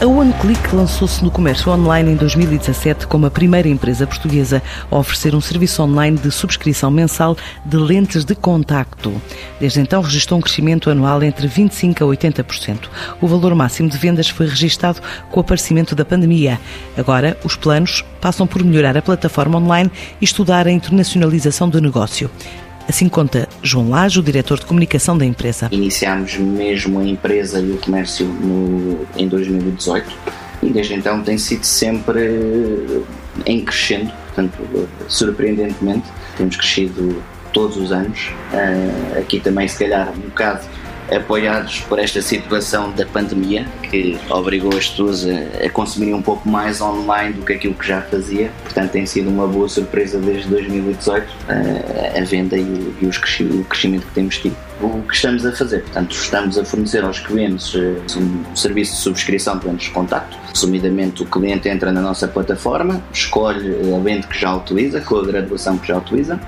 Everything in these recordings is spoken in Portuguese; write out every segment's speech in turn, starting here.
A OneClick lançou-se no comércio online em 2017 como a primeira empresa portuguesa a oferecer um serviço online de subscrição mensal de lentes de contacto. Desde então registrou um crescimento anual entre 25% a 80%. O valor máximo de vendas foi registado com o aparecimento da pandemia. Agora, os planos passam por melhorar a plataforma online e estudar a internacionalização do negócio. Assim conta João Lage, o diretor de comunicação da empresa. Iniciámos mesmo a empresa e o comércio no, em 2018 e desde então tem sido sempre em crescendo, portanto, surpreendentemente, temos crescido todos os anos. Uh, aqui também, se calhar, um bocado apoiados por esta situação da pandemia que obrigou as pessoas a, a consumirem um pouco mais online do que aquilo que já fazia. Portanto, tem sido uma boa surpresa desde 2018 a, a venda e, o, e o crescimento que temos tido o que estamos a fazer. Portanto, estamos a fornecer aos clientes eh, um serviço de subscrição de lentes de contacto. Resumidamente, o cliente entra na nossa plataforma, escolhe a lente que já utiliza, com a graduação que já utiliza,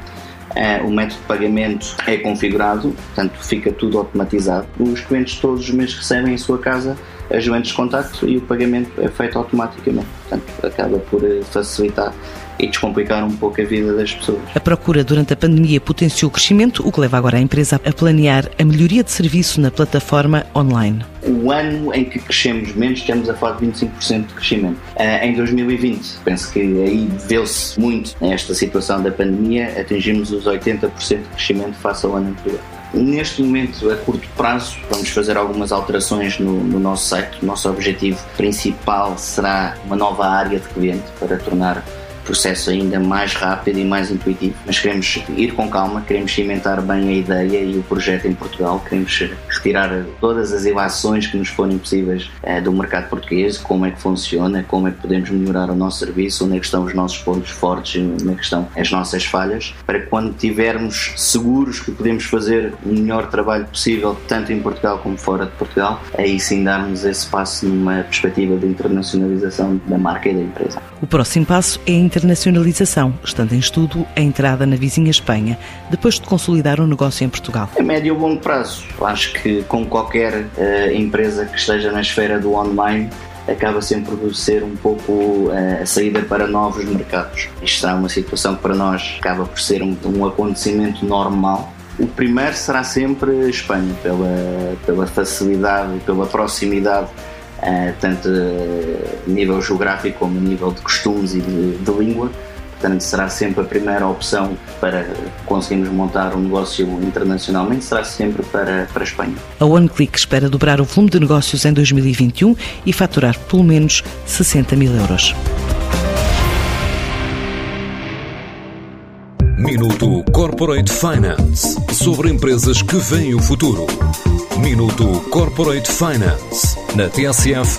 é, o método de pagamento é configurado, portanto fica tudo automatizado. Os clientes todos os meses recebem em sua casa as lentes de contacto e o pagamento é feito automaticamente. Portanto, acaba por eh, facilitar e descomplicar um pouco a vida das pessoas. A procura durante a pandemia potenciou o crescimento, o que leva agora a empresa a planear a melhoria de serviço na plataforma online. O ano em que crescemos menos, estamos a falar de 25% de crescimento. Uh, em 2020, penso que aí deu-se muito nesta situação da pandemia, atingimos os 80% de crescimento face ao ano anterior. Neste momento, a curto prazo, vamos fazer algumas alterações no, no, nosso site. O nosso objetivo principal será uma nova área de cliente para tornar processo ainda mais rápido e mais intuitivo. Mas queremos ir com calma, queremos cimentar bem a ideia e o projeto em Portugal, queremos retirar todas as ilações que nos forem possíveis eh, do mercado português, como é que funciona, como é que podemos melhorar o nosso serviço, onde é que estão os nossos pontos fortes, onde é que estão as nossas falhas, para que quando tivermos seguros que podemos fazer o melhor trabalho possível, tanto em Portugal como fora de Portugal, aí sim darmos esse passo numa perspectiva de internacionalização da marca e da empresa. O próximo passo é a internacionalização, estando em estudo a entrada na vizinha Espanha, depois de consolidar o um negócio em Portugal. A médio e longo prazo, acho que com qualquer uh, empresa que esteja na esfera do online, acaba sempre por ser um pouco uh, a saída para novos mercados. Isto será uma situação que para nós acaba por ser um, um acontecimento normal. O primeiro será sempre a Espanha, pela, pela facilidade pela proximidade uh, tanto nível geográfico como nível de costumes e de, de língua. Portanto, será sempre a primeira opção para conseguirmos montar um negócio internacionalmente, será sempre para, para a Espanha. A OneClick espera dobrar o volume de negócios em 2021 e faturar pelo menos 60 mil euros. Minuto Corporate Finance sobre empresas que veem o futuro. Minuto Corporate Finance na TSF,